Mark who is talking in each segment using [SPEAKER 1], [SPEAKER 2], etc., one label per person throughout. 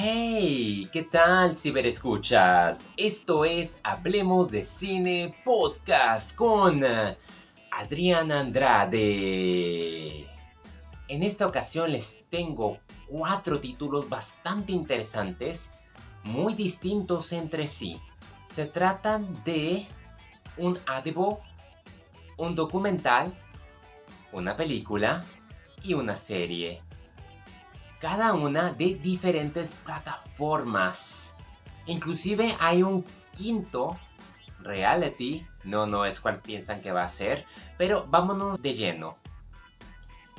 [SPEAKER 1] Hey, ¿qué tal ciberescuchas? Esto es Hablemos de Cine Podcast con Adriana Andrade. En esta ocasión les tengo cuatro títulos bastante interesantes, muy distintos entre sí. Se tratan de un adebo, un documental, una película y una serie cada una de diferentes plataformas. Inclusive hay un quinto reality, no, no es cual piensan que va a ser, pero vámonos de lleno.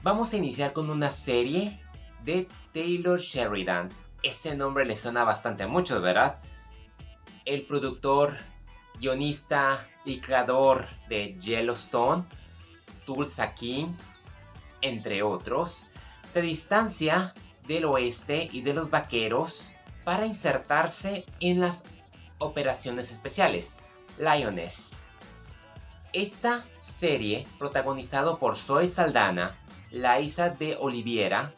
[SPEAKER 1] Vamos a iniciar con una serie de Taylor Sheridan. Ese nombre le suena bastante a muchos, ¿verdad? El productor, guionista y creador de Yellowstone, Tulsa King, entre otros, se distancia del oeste y de los vaqueros para insertarse en las operaciones especiales, Lioness. Esta serie, protagonizado por Zoe Saldana, Laisa de Oliviera,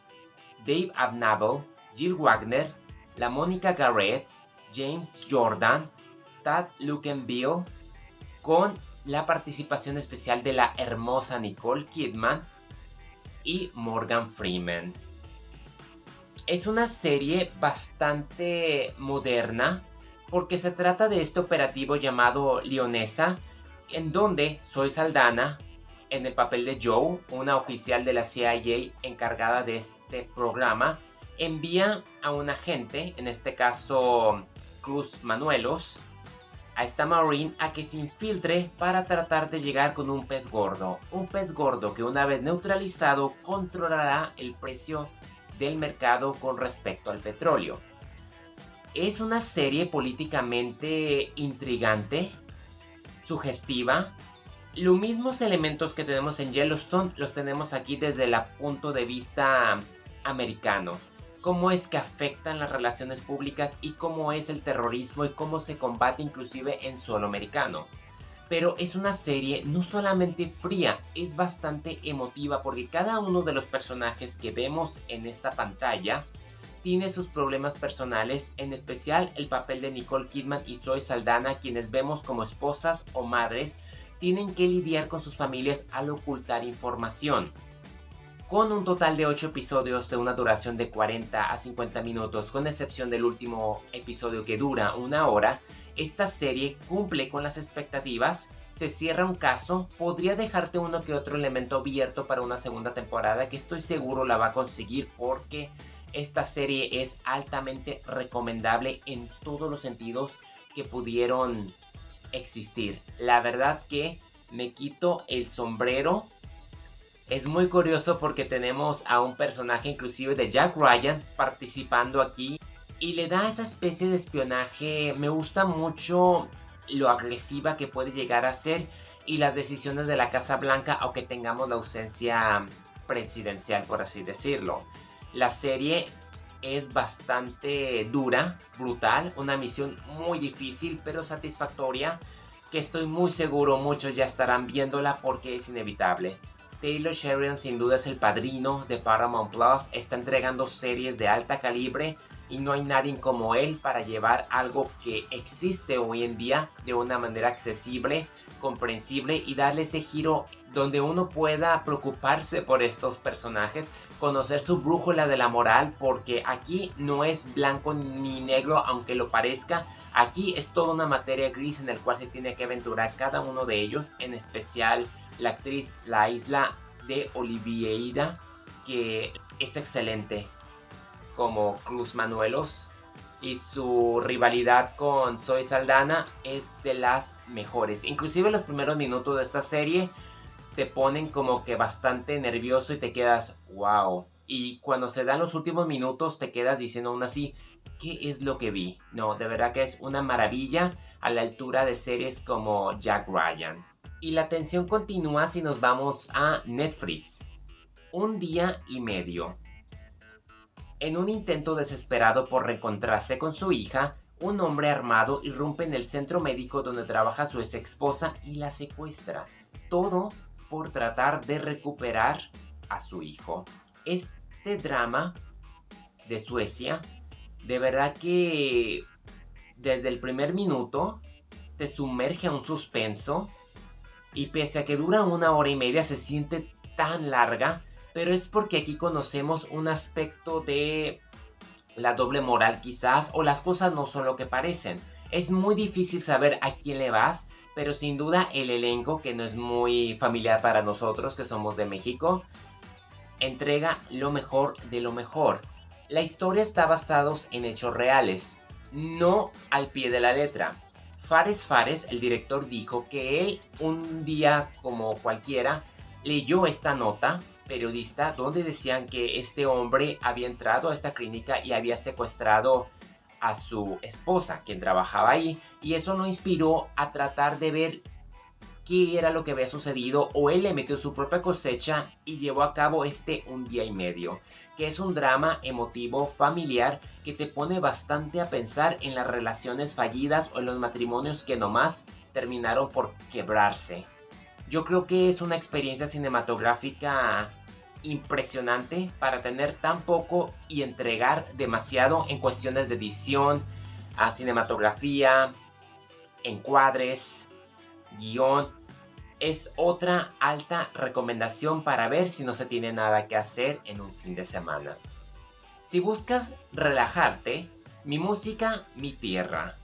[SPEAKER 1] Dave Abnable, Jill Wagner, la Mónica Garrett, James Jordan, Tad Lukenbill, con la participación especial de la hermosa Nicole Kidman y Morgan Freeman. Es una serie bastante moderna porque se trata de este operativo llamado Leonesa, en donde Soy Saldana, en el papel de Joe, una oficial de la CIA encargada de este programa, envía a un agente, en este caso Cruz Manuelos, a esta Marine a que se infiltre para tratar de llegar con un pez gordo. Un pez gordo que una vez neutralizado controlará el precio del mercado con respecto al petróleo. Es una serie políticamente intrigante, sugestiva. Los mismos elementos que tenemos en Yellowstone los tenemos aquí desde el punto de vista americano. Cómo es que afectan las relaciones públicas y cómo es el terrorismo y cómo se combate inclusive en suelo americano pero es una serie no solamente fría, es bastante emotiva porque cada uno de los personajes que vemos en esta pantalla tiene sus problemas personales, en especial el papel de Nicole Kidman y Zoe Saldana, quienes vemos como esposas o madres, tienen que lidiar con sus familias al ocultar información. Con un total de 8 episodios de una duración de 40 a 50 minutos, con excepción del último episodio que dura una hora, esta serie cumple con las expectativas, se cierra un caso, podría dejarte uno que otro elemento abierto para una segunda temporada que estoy seguro la va a conseguir porque esta serie es altamente recomendable en todos los sentidos que pudieron existir. La verdad que me quito el sombrero. Es muy curioso porque tenemos a un personaje inclusive de Jack Ryan participando aquí y le da esa especie de espionaje. Me gusta mucho lo agresiva que puede llegar a ser y las decisiones de la Casa Blanca, aunque tengamos la ausencia presidencial, por así decirlo. La serie es bastante dura, brutal, una misión muy difícil pero satisfactoria que estoy muy seguro muchos ya estarán viéndola porque es inevitable. Taylor Sheridan sin duda es el padrino de Paramount Plus, está entregando series de alta calibre y no hay nadie como él para llevar algo que existe hoy en día de una manera accesible, comprensible y darle ese giro donde uno pueda preocuparse por estos personajes, conocer su brújula de la moral, porque aquí no es blanco ni negro, aunque lo parezca. Aquí es toda una materia gris en el cual se tiene que aventurar cada uno de ellos, en especial la actriz La Isla de Olivieira, que es excelente como Cruz Manuelos y su rivalidad con Zoe Saldana es de las mejores. Inclusive los primeros minutos de esta serie te ponen como que bastante nervioso y te quedas wow. Y cuando se dan los últimos minutos te quedas diciendo aún así, ¿qué es lo que vi? No, de verdad que es una maravilla a la altura de series como Jack Ryan. Y la tensión continúa si nos vamos a Netflix. Un día y medio. En un intento desesperado por reencontrarse con su hija, un hombre armado irrumpe en el centro médico donde trabaja su ex esposa y la secuestra. Todo por tratar de recuperar a su hijo. Este drama de Suecia De verdad que desde el primer minuto te sumerge a un suspenso y pese a que dura una hora y media se siente tan larga, pero es porque aquí conocemos un aspecto de la doble moral quizás o las cosas no son lo que parecen. Es muy difícil saber a quién le vas, pero sin duda el elenco, que no es muy familiar para nosotros que somos de México, entrega lo mejor de lo mejor. La historia está basada en hechos reales, no al pie de la letra. Fares Fares, el director, dijo que él un día como cualquiera leyó esta nota periodista donde decían que este hombre había entrado a esta clínica y había secuestrado a su esposa, quien trabajaba ahí, y eso lo inspiró a tratar de ver qué era lo que había sucedido o él le metió su propia cosecha y llevó a cabo este un día y medio, que es un drama emotivo familiar que te pone bastante a pensar en las relaciones fallidas o en los matrimonios que nomás terminaron por quebrarse. Yo creo que es una experiencia cinematográfica impresionante para tener tan poco y entregar demasiado en cuestiones de edición, a cinematografía, encuadres, guion. Es otra alta recomendación para ver si no se tiene nada que hacer en un fin de semana. Si buscas relajarte, mi música, mi tierra.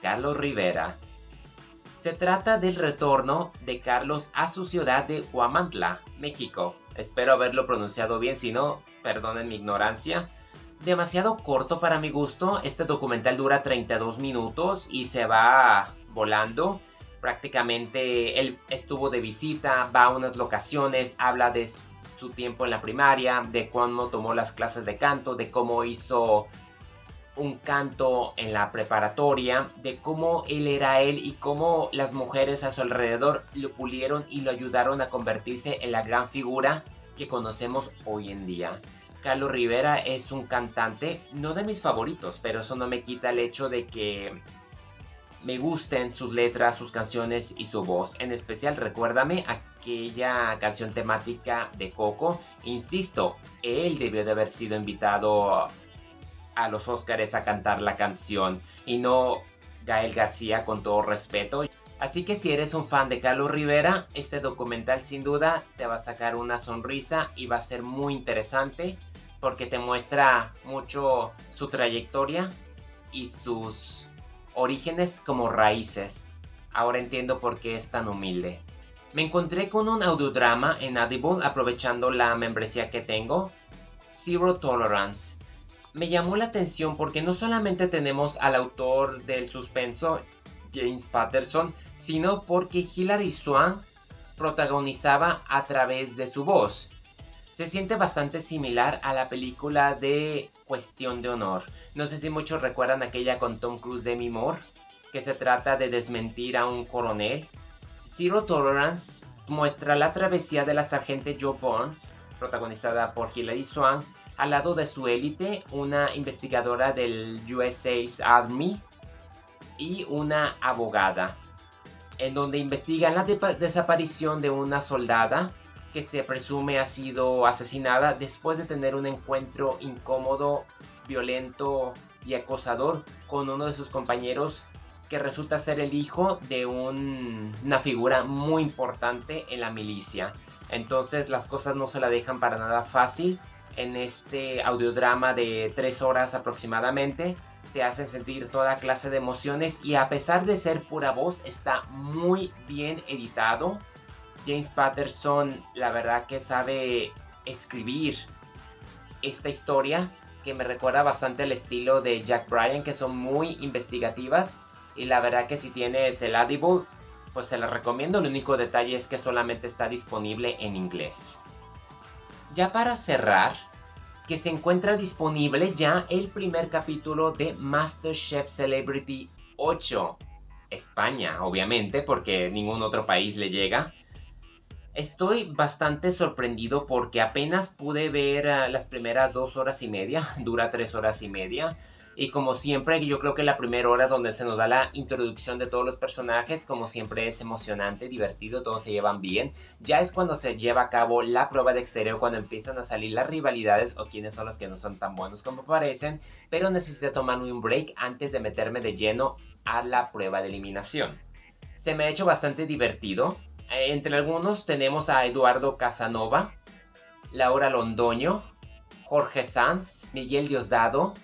[SPEAKER 1] Carlos Rivera. Se trata del retorno de Carlos a su ciudad de Huamantla, México, Espero haberlo pronunciado bien, si no, perdonen mi ignorancia. Demasiado corto para mi gusto, este documental dura 32 minutos y se va volando. Prácticamente él estuvo de visita, va a unas locaciones, habla de su tiempo en la primaria, de cómo tomó las clases de canto, de cómo hizo un canto en la preparatoria, de cómo él era él y cómo las mujeres a su alrededor lo pulieron y lo ayudaron a convertirse en la gran figura que conocemos hoy en día. Carlos Rivera es un cantante, no de mis favoritos, pero eso no me quita el hecho de que me gusten sus letras, sus canciones y su voz. En especial, recuérdame aquella canción temática de Coco. Insisto, él debió de haber sido invitado a los Óscares a cantar la canción y no Gael García con todo respeto. Así que si eres un fan de Carlos Rivera, este documental sin duda te va a sacar una sonrisa y va a ser muy interesante porque te muestra mucho su trayectoria y sus orígenes como raíces. Ahora entiendo por qué es tan humilde. Me encontré con un audiodrama en Audible aprovechando la membresía que tengo, Zero Tolerance me llamó la atención porque no solamente tenemos al autor del suspenso, James Patterson, sino porque Hilary Swan protagonizaba a través de su voz. Se siente bastante similar a la película de Cuestión de Honor. No sé si muchos recuerdan aquella con Tom Cruise de Moore, que se trata de desmentir a un coronel. Zero Tolerance muestra la travesía de la sargento Joe Burns, protagonizada por Hilary Swan, al lado de su élite, una investigadora del USA Army y una abogada, en donde investigan la desaparición de una soldada que se presume ha sido asesinada después de tener un encuentro incómodo, violento y acosador con uno de sus compañeros que resulta ser el hijo de una figura muy importante en la milicia. Entonces las cosas no se la dejan para nada fácil en este audiodrama de tres horas aproximadamente. Te hacen sentir toda clase de emociones y a pesar de ser pura voz está muy bien editado. James Patterson la verdad que sabe escribir esta historia que me recuerda bastante el estilo de Jack Bryan que son muy investigativas y la verdad que si tienes el Audible pues se la recomiendo. El único detalle es que solamente está disponible en inglés. Ya para cerrar, que se encuentra disponible ya el primer capítulo de MasterChef Celebrity 8. España, obviamente, porque ningún otro país le llega. Estoy bastante sorprendido porque apenas pude ver ah, las primeras dos horas y media, dura tres horas y media. Y como siempre, yo creo que la primera hora donde se nos da la introducción de todos los personajes, como siempre es emocionante, divertido, todos se llevan bien. Ya es cuando se lleva a cabo la prueba de exterior, cuando empiezan a salir las rivalidades o quiénes son los que no son tan buenos como parecen. Pero necesité tomar un break antes de meterme de lleno a la prueba de eliminación. Se me ha hecho bastante divertido. Entre algunos tenemos a Eduardo Casanova, Laura Londoño, Jorge Sanz, Miguel Diosdado,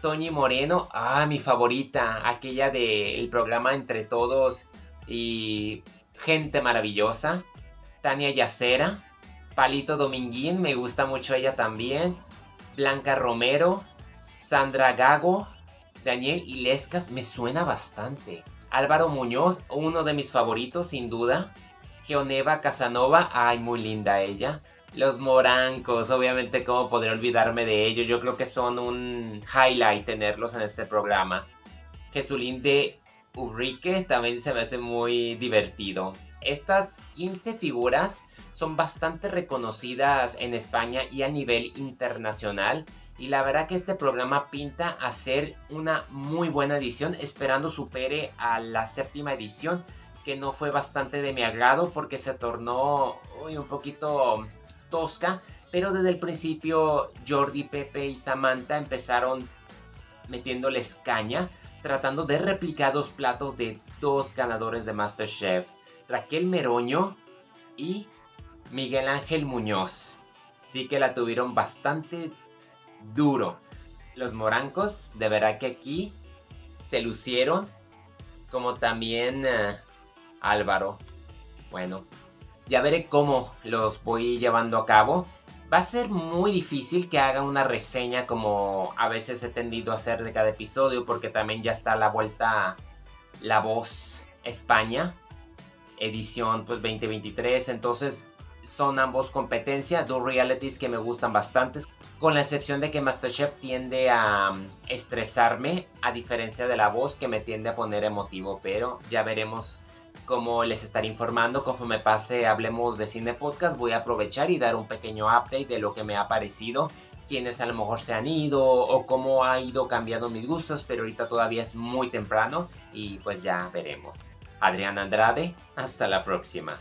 [SPEAKER 1] Toñi Moreno, ah, mi favorita, aquella del programa Entre Todos y Gente Maravillosa, Tania Yacera, Palito Dominguín, me gusta mucho ella también, Blanca Romero, Sandra Gago, Daniel Ilescas, me suena bastante. Álvaro Muñoz, uno de mis favoritos sin duda. Geoneva Casanova, ay, muy linda ella. Los morancos, obviamente, ¿cómo poder olvidarme de ellos? Yo creo que son un highlight tenerlos en este programa. Jesulín de Urrique también se me hace muy divertido. Estas 15 figuras son bastante reconocidas en España y a nivel internacional. Y la verdad que este programa pinta a ser una muy buena edición, esperando supere a la séptima edición, que no fue bastante de mi agrado porque se tornó un poquito tosca, pero desde el principio Jordi, Pepe y Samantha empezaron metiéndoles caña, tratando de replicar los platos de dos ganadores de MasterChef, Raquel Meroño y Miguel Ángel Muñoz. Sí que la tuvieron bastante duro. Los morancos, de verdad que aquí se lucieron, como también eh, Álvaro. Bueno, ya veré cómo los voy llevando a cabo. Va a ser muy difícil que haga una reseña como a veces he tendido a hacer de cada episodio porque también ya está a la vuelta La Voz España, edición pues 2023, entonces son ambos competencia, dos realities que me gustan bastante, con la excepción de que Masterchef tiende a mm, estresarme, a diferencia de La Voz que me tiende a poner emotivo, pero ya veremos como les estaré informando conforme pase Hablemos de Cine Podcast, voy a aprovechar y dar un pequeño update de lo que me ha parecido, quienes a lo mejor se han ido o cómo ha ido cambiando mis gustos, pero ahorita todavía es muy temprano y pues ya veremos. Adrián Andrade, hasta la próxima.